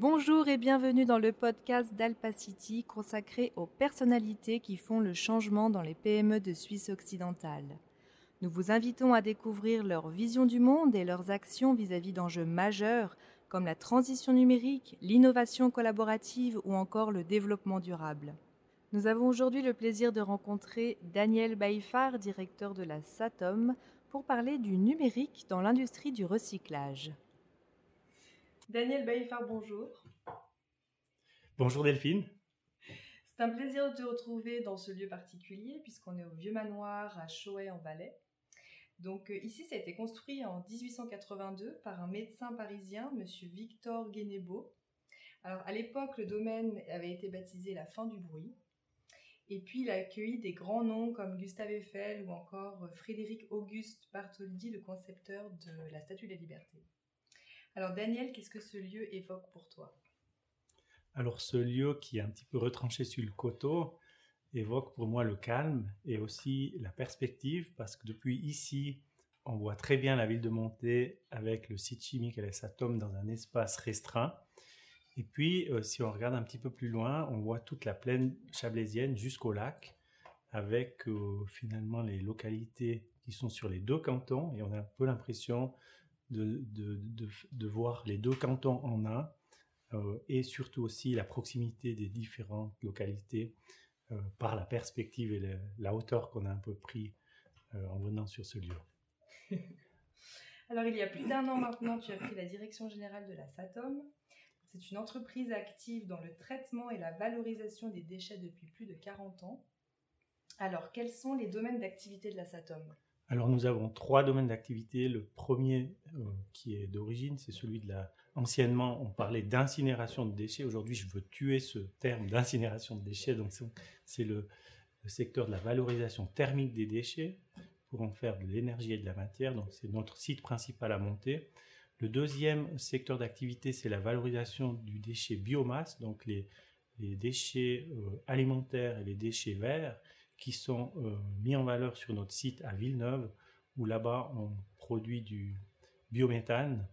Bonjour et bienvenue dans le podcast d'Alpacity consacré aux personnalités qui font le changement dans les PME de Suisse occidentale. Nous vous invitons à découvrir leur vision du monde et leurs actions vis-à-vis d'enjeux majeurs comme la transition numérique, l'innovation collaborative ou encore le développement durable. Nous avons aujourd'hui le plaisir de rencontrer Daniel Baïfar, directeur de la SATOM, pour parler du numérique dans l'industrie du recyclage. Daniel Baïfar, bonjour. Bonjour Delphine. C'est un plaisir de te retrouver dans ce lieu particulier puisqu'on est au Vieux Manoir à Choët en Valais. Donc euh, ici, ça a été construit en 1882 par un médecin parisien, monsieur Victor Guénébeau. Alors à l'époque, le domaine avait été baptisé la fin du bruit. Et puis il a accueilli des grands noms comme Gustave Eiffel ou encore Frédéric Auguste Bartholdi, le concepteur de la Statue de la Liberté. Alors Daniel, qu'est-ce que ce lieu évoque pour toi? Alors ce lieu qui est un petit peu retranché sur le coteau évoque pour moi le calme et aussi la perspective parce que depuis ici, on voit très bien la ville de Montée avec le site chimique et les atomes dans un espace restreint. Et puis, euh, si on regarde un petit peu plus loin, on voit toute la plaine chablaisienne jusqu'au lac, avec euh, finalement les localités qui sont sur les deux cantons, et on a un peu l'impression de, de, voir les deux cantons en un, euh, et surtout aussi la proximité des différentes localités par la perspective et la hauteur qu'on a un peu pris en venant sur ce lieu. Alors, il y a plus d'un an maintenant, tu as pris la direction générale de la SATOM. C'est une entreprise active dans le traitement et la valorisation des déchets depuis plus de 40 ans. Alors, quels sont les domaines d'activité de la SATOM? Alors, nous avons trois domaines d'activité. Le premier, euh, qui est d'origine, c'est celui de la... Anciennement, on parlait d'incinération de déchets. Aujourd'hui, je veux tuer ce terme d'incinération de déchets. Donc, c'est le, secteur de la valorisation thermique des déchets pour en faire de l'énergie et de la matière. Donc, c'est notre site principal à monter. Le deuxième secteur d'activité, c'est la valorisation du déchet biomasse, donc les, déchets euh, alimentaires et les déchets verts qui sont euh, mis en valeur sur notre site à Villeneuve, où là-bas on produit du biométhane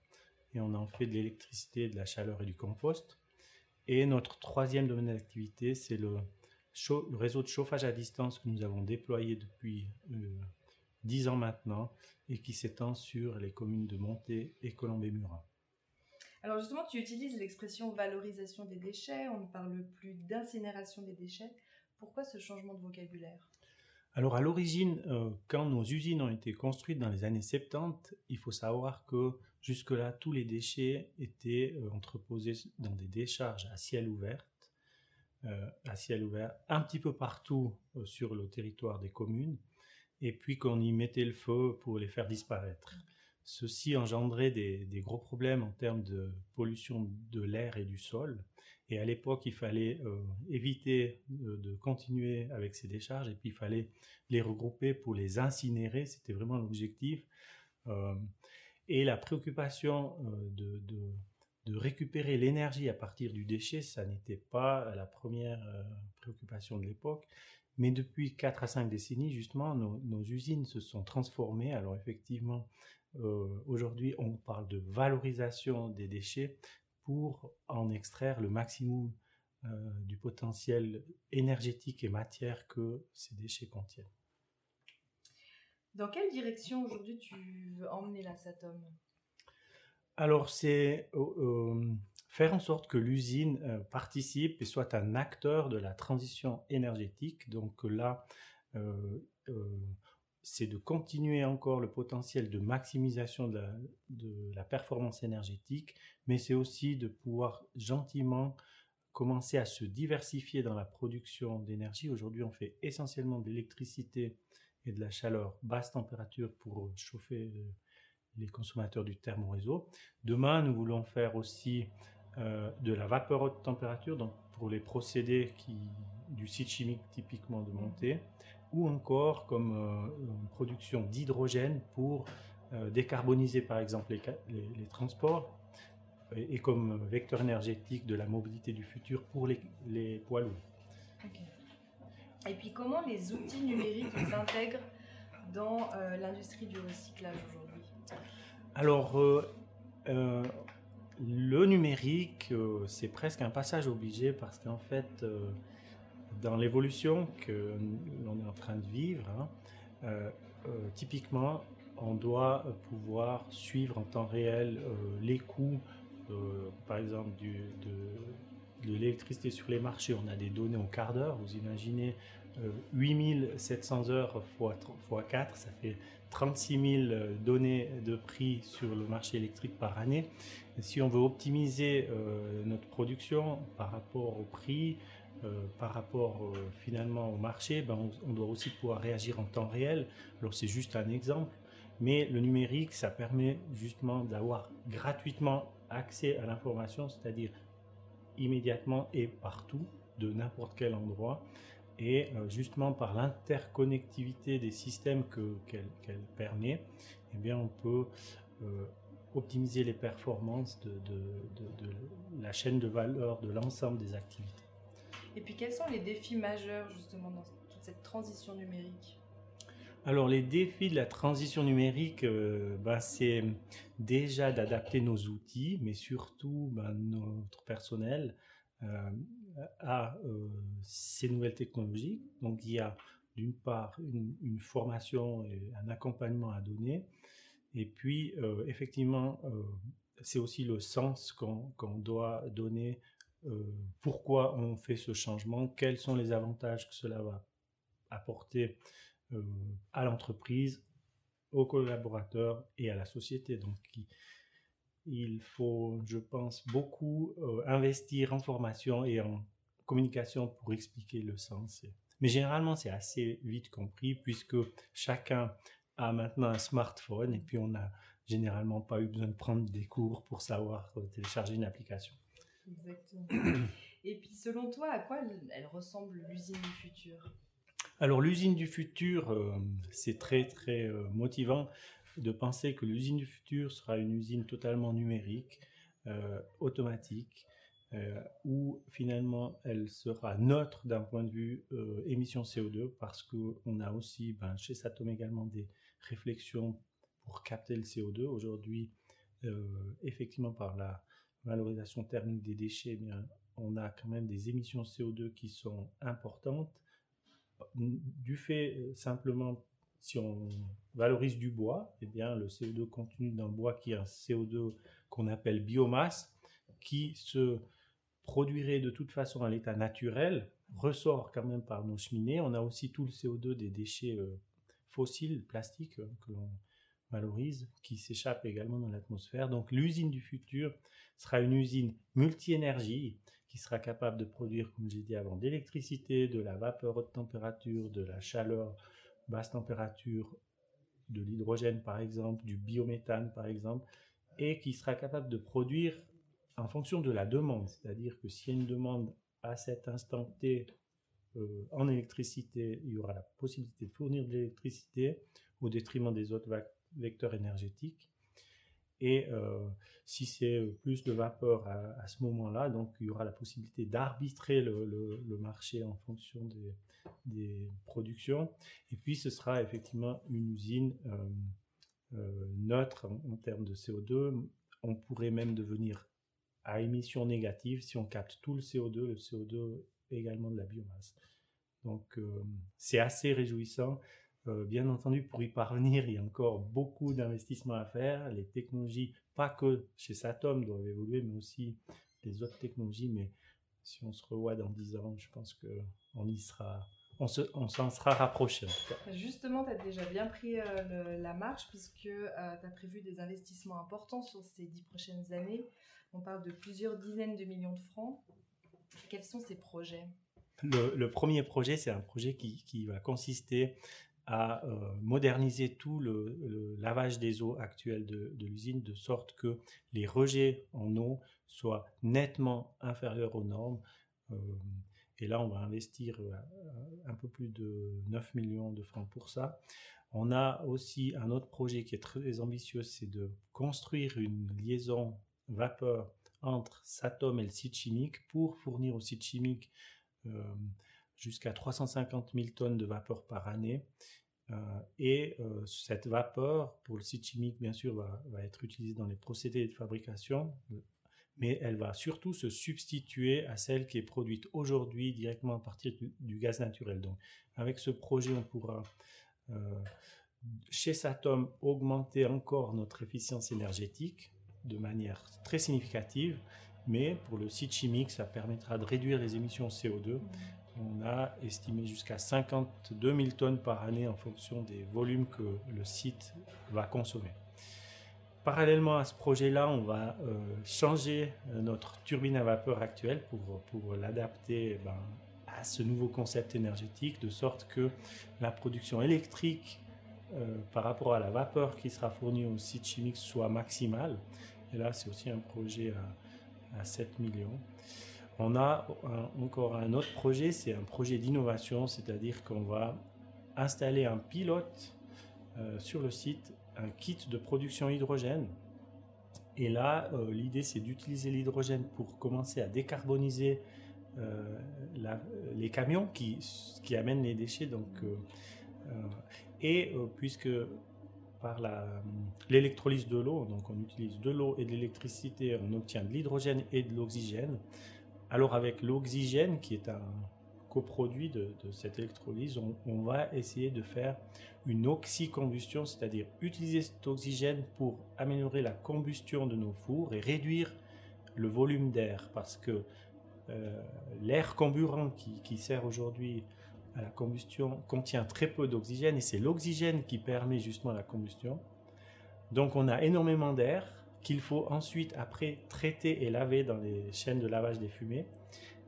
et on en fait de l'électricité, de la chaleur et du compost. Et notre troisième domaine d'activité, c'est le, réseau de chauffage à distance que nous avons déployé depuis euh, dix ans maintenant, et qui s'étend sur les communes de Montée et Colombey-Murat. Alors justement, tu utilises l'expression valorisation des déchets, on ne parle plus d'incinération des déchets. Pourquoi ce changement de vocabulaire? Alors à l'origine, euh, quand nos usines ont été construites dans les années 70, il faut savoir que jusque-là, tous les déchets étaient euh, entreposés dans des décharges à ciel ouvert, euh, à ciel ouvert un petit peu partout sur le territoire des communes et puis qu'on y mettait le feu pour les faire disparaître. Ceci engendrait des, gros problèmes en termes de pollution de l'air et du sol. Et à l'époque, il fallait euh, éviter de, continuer avec ces décharges et puis il fallait les regrouper pour les incinérer. C'était vraiment l'objectif. Euh, et la préoccupation euh, de, récupérer l'énergie à partir du déchet, ça n'était pas la première préoccupation de l'époque. Mais depuis 4 à 5 décennies, justement, nos, usines se sont transformées. Alors effectivement, euh, aujourd'hui, on parle de valorisation des déchets pour en extraire le maximum euh, du potentiel énergétique et matière que ces déchets contiennent. Dans quelle direction aujourd'hui tu veux emmener la SATOM Alors c'est euh, faire en sorte que l'usine euh, participe et soit un acteur de la transition énergétique. Donc là, euh, euh, c'est de continuer encore le potentiel de maximisation de la, performance énergétique, mais c'est aussi de pouvoir gentiment commencer à se diversifier dans la production d'énergie. Aujourd'hui, on fait essentiellement de l'électricité et de la chaleur basse température pour chauffer les consommateurs du thermoréseau. Demain, nous voulons faire aussi euh, de la vapeur haute température, donc pour les procédés qui, du site chimique typiquement de montée, ou encore comme euh, une production d'hydrogène pour euh, décarboniser par exemple les, les, transports et, comme vecteur énergétique de la mobilité du futur pour les, les poids lourds. Et puis comment les outils numériques s'intègrent dans l'industrie du recyclage aujourd'hui? Alors, le numérique, euh, c'est presque un passage obligé parce qu'en fait, euh, dans l'évolution que l'on est en train de vivre, hein, euh, typiquement, on doit pouvoir suivre en temps réel les coûts, par exemple, de, l'électricité sur les marchés. On a des données au quart d'heure. Vous imaginez 8700 heures x 4, ça fait 36 000 données de prix sur le marché électrique par année. si on veut optimiser euh, notre production par rapport au prix, euh, par rapport euh, finalement au marché, ben on, doit aussi pouvoir réagir en temps réel. Alors c'est juste un exemple, mais le numérique, ça permet justement d'avoir gratuitement accès à l'information, c'est-à-dire immédiatement et partout, de n'importe quel endroit. Et euh, justement par l'interconnectivité des systèmes qu'elle permet, eh bien on peut optimiser les performances de, la chaîne de valeur de l'ensemble des activités. Et puis quels sont les défis majeurs justement dans toute cette transition numérique? Alors les défis de la transition numérique, ben, c'est déjà d'adapter nos outils, mais surtout ben, notre personnel euh, à euh, ces nouvelles technologies. Donc il y a d'une part une, formation et un accompagnement à donner, et puis effectivement c'est aussi le sens qu'on doit donner, pourquoi on fait ce changement, quels sont les avantages que cela va apporter à l'entreprise, aux collaborateurs et à la société? Donc, il faut, je pense, beaucoup euh, investir en formation et en communication pour expliquer le sens. Mais généralement, c'est assez vite compris puisque chacun a maintenant un smartphone et puis on n'a généralement pas eu besoin de prendre des cours pour savoir euh, télécharger une application. Exactement. et puis, selon toi, à quoi elle, ressemble l'usine du futur? Alors l'usine du futur, euh, c'est très très motivant de penser que l'usine du futur sera une usine totalement numérique, euh, automatique, euh, où finalement elle sera neutre d'un point de vue euh, émission CO2 parce qu'on a aussi ben, chez Satom également des réflexions pour capter le CO2. Aujourd'hui, effectivement par la valorisation thermique des déchets, eh bien, on a quand même des émissions CO2 qui sont importantes du fait simplement si on valorise du bois, eh bien, le CO2 contenu dans le bois, qui est un CO2 qu'on appelle biomasse, qui se produirait de toute façon à l'état naturel, ressort quand même par nos cheminées. On a aussi tout le CO2 des déchets euh, fossiles, plastiques, euh, que l'on valorise, qui s'échappe également dans l'atmosphère. Donc l'usine du futur sera une usine multi-énergie qui sera capable de produire, comme j'ai dit avant, d'électricité, de la vapeur haute température, de la chaleur basse température, de l'hydrogène par exemple, du biométhane par exemple, et qui sera capable de produire en fonction de la demande. C'est-à-dire que s'il y a une demande à cet instant T euh, en électricité, il y aura la possibilité de fournir de l'électricité au détriment des autres vecteurs énergétiques. Et euh, si c'est plus de vapeur à, ce moment-là, donc il y aura la possibilité d'arbitrer le, marché en fonction des, productions. Et puis ce sera effectivement une usine euh, euh, neutre en, termes de CO2. On pourrait même devenir à émission négative si on capte tout le CO2, le CO2 également de la biomasse. Donc c'est assez réjouissant. Euh, bien entendu, pour y parvenir, il y a encore beaucoup d'investissements à faire. Les technologies, pas que chez Satom, doivent évoluer, mais aussi les autres technologies. Mais si on se revoit dans 10 ans, je pense qu'on y sera, on s'en sera rapproché Justement, tu as déjà bien pris euh, la marche puisque euh, tu as prévu des investissements importants sur ces 10 prochaines années. On parle de plusieurs dizaines de millions de francs. Quels sont ces projets? Le, premier projet, c'est un projet qui, qui, va consister à euh, moderniser tout le, lavage des eaux actuelles de, l'usine de sorte que les rejets en eau soient nettement inférieurs aux normes. Euh, et là, on va investir euh, un peu plus de 9 millions de francs pour ça. On a aussi un autre projet qui est très ambitieux, c'est de construire une liaison vapeur entre Satom et le site chimique pour fournir au site chimique jusqu'à 350 000 tonnes de vapeur par année. Euh, et euh, cette vapeur, pour le site chimique, bien sûr, va, être utilisée dans les procédés de fabrication. mais elle va surtout se substituer à celle qui est produite aujourd'hui directement à partir du, gaz naturel. Donc, avec ce projet, on pourra, euh, chez Satom, augmenter encore notre efficience énergétique de manière très significative, mais pour le site chimique, ça permettra de réduire les émissions CO2. On a estimé jusqu'à 52 000 tonnes par année en fonction des volumes que le site va consommer. Parallèlement à ce projet-là, on va euh, changer euh, notre turbine à vapeur actuelle pour, l'adapter ben, à ce nouveau concept énergétique, de sorte que la production électrique euh, par rapport à la vapeur qui sera fournie au site chimique soit maximale. Et là, c'est aussi un projet à, 7 millions. On a encore un autre projet, c'est un projet d'innovation, c'est-à-dire qu'on va installer un pilote sur le site un kit de production hydrogène. Et là, euh, l'idée, c'est d'utiliser l'hydrogène pour commencer à décarboniser euh, les camions qui, amènent les déchets. Euh, et puisque par l'électrolyse de l'eau, donc on utilise de l'eau et de l'électricité, on obtient de l'hydrogène et de l'oxygène. Alors avec l'oxygène, qui est un coproduit de, cette électrolyse, on, va essayer de faire une oxycombustion, c'est-à-dire utiliser cet oxygène pour améliorer la combustion de nos fours et réduire le volume d'air, parce que euh, l'air comburant qui, sert aujourd'hui à la combustion contient très peu d'oxygène et c'est l'oxygène qui permet justement la combustion. Donc on a énormément d'air qu'il faut ensuite après traiter et laver dans les chaînes de lavage des fumées.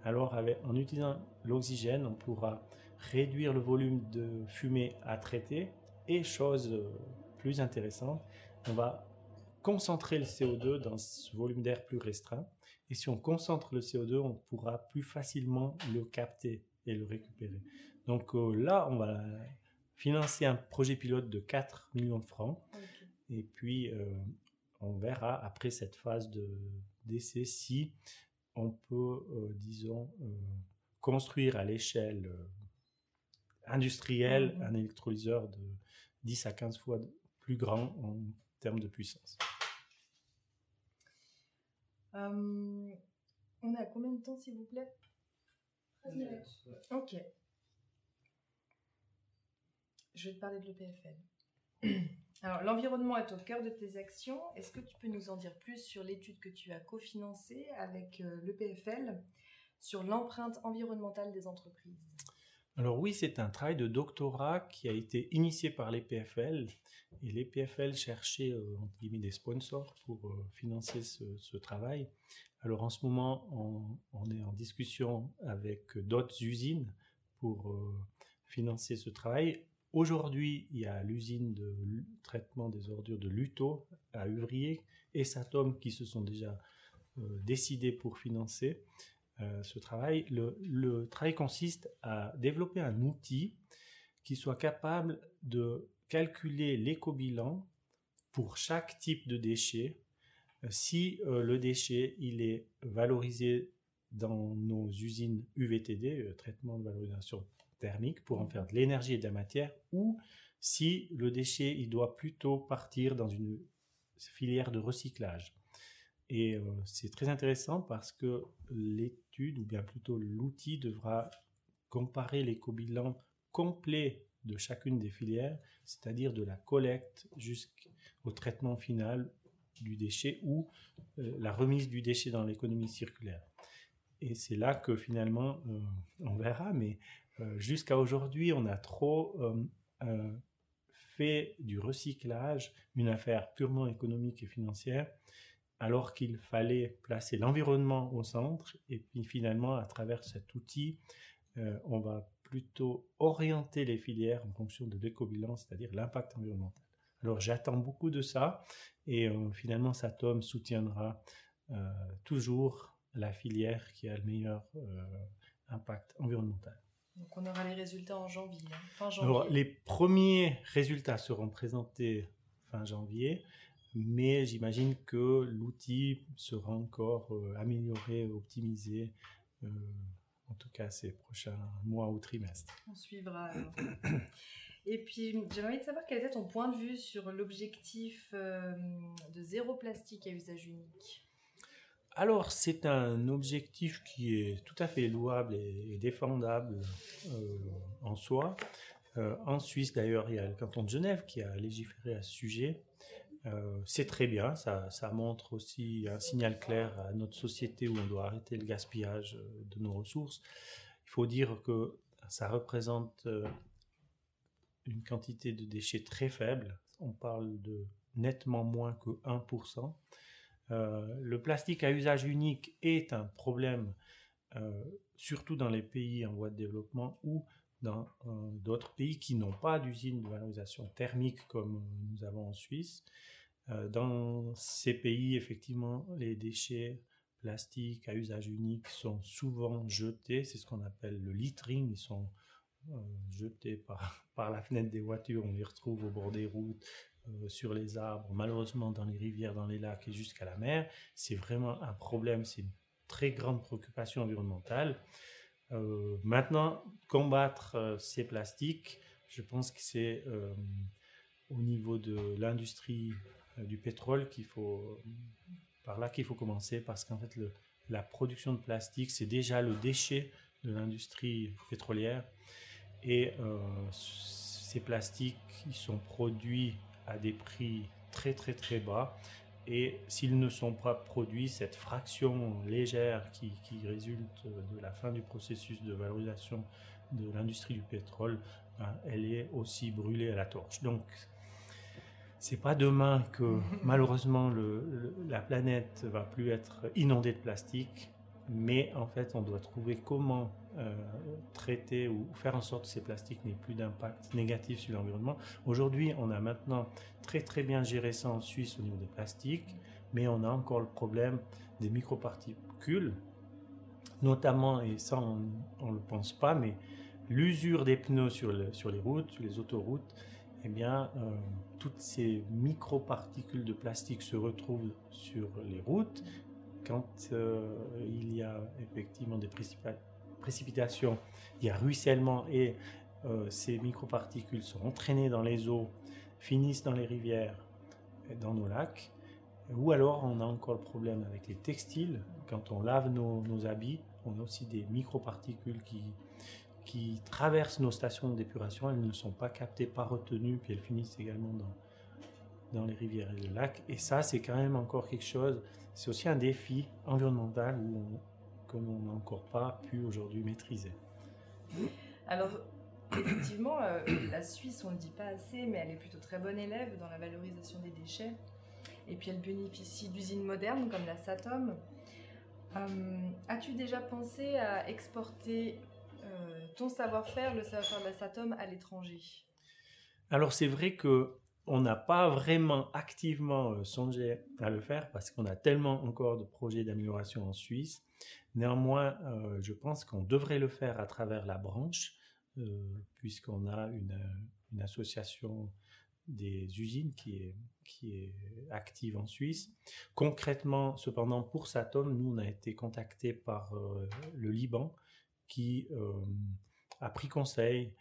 Alors en utilisant l'oxygène, on pourra réduire le volume de fumée à traiter et chose euh, plus intéressante, on va concentrer le CO2 dans ce volume d'air plus restreint. Et si on concentre le CO2, on pourra plus facilement le capter et le récupérer. Donc euh, là, on va financer un projet pilote de 4 millions de francs. Et puis, euh, on verra après cette phase d'essai si on peut, disons, construire à l'échelle euh, industrielle mmh un électrolyseur de 10 à 15 fois plus grand en termes de puissance. Euh, on a combien de temps, s'il vous plaît? Ok. Je vais te parler de l'EPFL. Alors, l'environnement est au cœur de tes actions. Est-ce que tu peux nous en dire plus sur l'étude que tu as cofinancée avec euh, l'EPFL sur l'empreinte environnementale des entreprises? Alors oui, c'est un travail de doctorat qui a été initié par les PFL et les PFL cherchaient euh, des sponsors pour euh, financer ce, travail. Alors en ce moment, on, est en discussion avec d'autres usines pour financer ce travail. Aujourd'hui, il y a l'usine de traitement des ordures de Luto à Uvrier et Satom qui se sont déjà décidés pour financer. Euh, ce travail. Le, travail consiste à développer un outil qui soit capable de calculer l'éco-bilan pour chaque type de déchet. Euh, si euh, le déchet il est valorisé dans nos usines UVTD, traitement de valorisation thermique, pour en faire de l'énergie et de la matière, ou si le déchet il doit plutôt partir dans une filière de recyclage. Et euh, c'est très intéressant parce que l'étude, ou bien plutôt l'outil, devra comparer l'éco-bilan complet de chacune des filières, c'est-à-dire de la collecte jusqu'au traitement final du déchet ou euh, la remise du déchet dans l'économie circulaire. Et c'est là que finalement, euh, on verra, mais jusqu'à aujourd'hui, on a trop fait du recyclage une affaire purement économique et financière alors qu'il fallait placer l'environnement au centre. Et puis finalement, à travers cet outil, euh, on va plutôt orienter les filières en fonction de l'éco-bilan, c'est-à-dire l'impact environnemental. Alors j'attends beaucoup de ça et euh, finalement Satom soutiendra euh, toujours la filière qui a le meilleur impact environnemental. Donc on aura les résultats en janvier. Hein, fin janvier. Alors les premiers résultats seront présentés fin janvier mais j'imagine que l'outil sera encore euh, amélioré, optimisé, euh, en tout cas ces prochains mois ou trimestres. On suivra. Et puis, j'aimerais envie de savoir quel était ton point de vue sur l'objectif euh, de zéro plastique à usage unique. Alors, c'est un objectif qui est tout à fait louable et, défendable euh, en soi. Euh, en Suisse, d'ailleurs, il y a le canton de Genève qui a légiféré à ce sujet. Euh, c'est très bien, ça, montre aussi un signal clair à notre société où on doit arrêter le gaspillage de nos ressources. Il faut dire que ça représente une quantité de déchets très faible. On parle de nettement moins que 1%. Euh, le plastique à usage unique est un problème, euh, surtout dans les pays en voie de développement ou dans euh, d'autres pays qui n'ont pas d'usine de valorisation thermique comme nous avons en Suisse. dans ces pays, effectivement, les déchets plastiques à usage unique sont souvent jetés. C'est ce qu'on appelle le littering. Ils sont jetés par, par la fenêtre des voitures. On les retrouve au bord des routes, sur les arbres, malheureusement dans les rivières, dans les lacs et jusqu'à la mer. C'est vraiment un problème, c'est une très grande préoccupation environnementale. Euh, maintenant, combattre euh, ces plastiques, je pense que c'est au niveau de l'industrie du pétrole qu'il faut, par là qu'il faut commencer, parce qu'en fait, la production de plastique, c'est déjà le déchet de l'industrie pétrolière. Et ces plastiques, ils sont produits à des prix très très très bas. Et s'ils ne sont pas produits, cette fraction légère qui, qui, résulte de la fin du processus de valorisation de l'industrie du pétrole, ben, elle est aussi brûlée à la torche. Donc, c'est pas demain que malheureusement le, la planète va plus être inondée de plastique, mais en fait, on doit trouver comment euh, traiter ou faire en sorte que ces plastiques n'aient plus d'impact négatif sur l'environnement. Aujourd'hui, on a maintenant très très bien géré ça en Suisse au niveau des plastiques, mais on a encore le problème des microparticules, notamment, et ça on ne le pense pas, mais l'usure des pneus sur, les routes, sur les autoroutes, eh bien, euh, toutes ces microparticules de plastique se retrouvent sur les routes. Quand euh, il y a effectivement des précipitations, il y a ruissellement et euh, ces microparticules sont entraînées dans les eaux, finissent dans les rivières, dans nos lacs. Ou alors on a encore le problème avec les textiles. Quand on lave nos, habits, on a aussi des microparticules qui, qui traversent nos stations d'épuration. Elles ne sont pas captées, pas retenues, puis elles finissent également dans, dans les rivières et les lacs. Et ça, c'est quand même encore quelque chose. C'est aussi un défi environnemental où on, qu'on n'a encore pas pu aujourd'hui maîtriser. Alors, effectivement, euh, la Suisse, on ne le dit pas assez, mais elle est plutôt très bonne élève dans la valorisation des déchets. Et puis elle bénéficie d'usines modernes comme la Satom. Euh, as-tu déjà pensé à exporter euh, ton savoir-faire, le savoir-faire de la Satom, à l'étranger? Alors c'est vrai que on n'a pas vraiment activement songé à le faire parce qu'on a tellement encore de projets d'amélioration en Suisse Néanmoins, euh, je pense qu'on devrait le faire à travers la branche, euh, puisqu'on a une, association des usines qui est, active en Suisse. Concrètement, cependant, pour Satom, nous, on a été contacté par euh, le Liban qui a pris conseil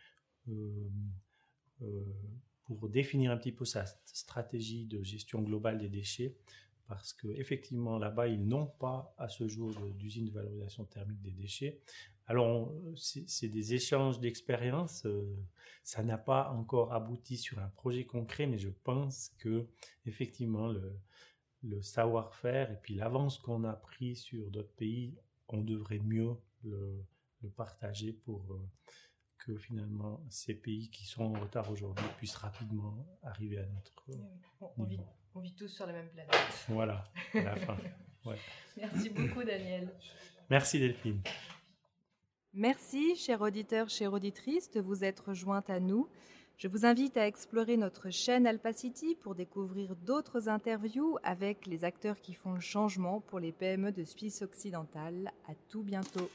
pour définir un petit peu sa stratégie de gestion globale des déchets parce qu'effectivement, là-bas, ils n'ont pas à ce jour d'usine de valorisation thermique des déchets. Alors, c'est des échanges d'expériences. Euh, ça n'a pas encore abouti sur un projet concret, mais je pense que effectivement, le, savoir-faire et puis l'avance qu'on a pris sur d'autres pays, on devrait mieux le, partager pour euh, que finalement ces pays qui sont en retard aujourd'hui puissent rapidement arriver à notre niveau on vit tous sur la même planète. Voilà, à la fin. Merci beaucoup, Daniel. Merci, Delphine. Merci, chers auditeurs, chères auditrices, de vous être jointes à nous. Je vous invite à explorer notre chaîne Alpacity pour découvrir d'autres interviews avec les acteurs qui font le changement pour les PME de Suisse occidentale. À tout bientôt.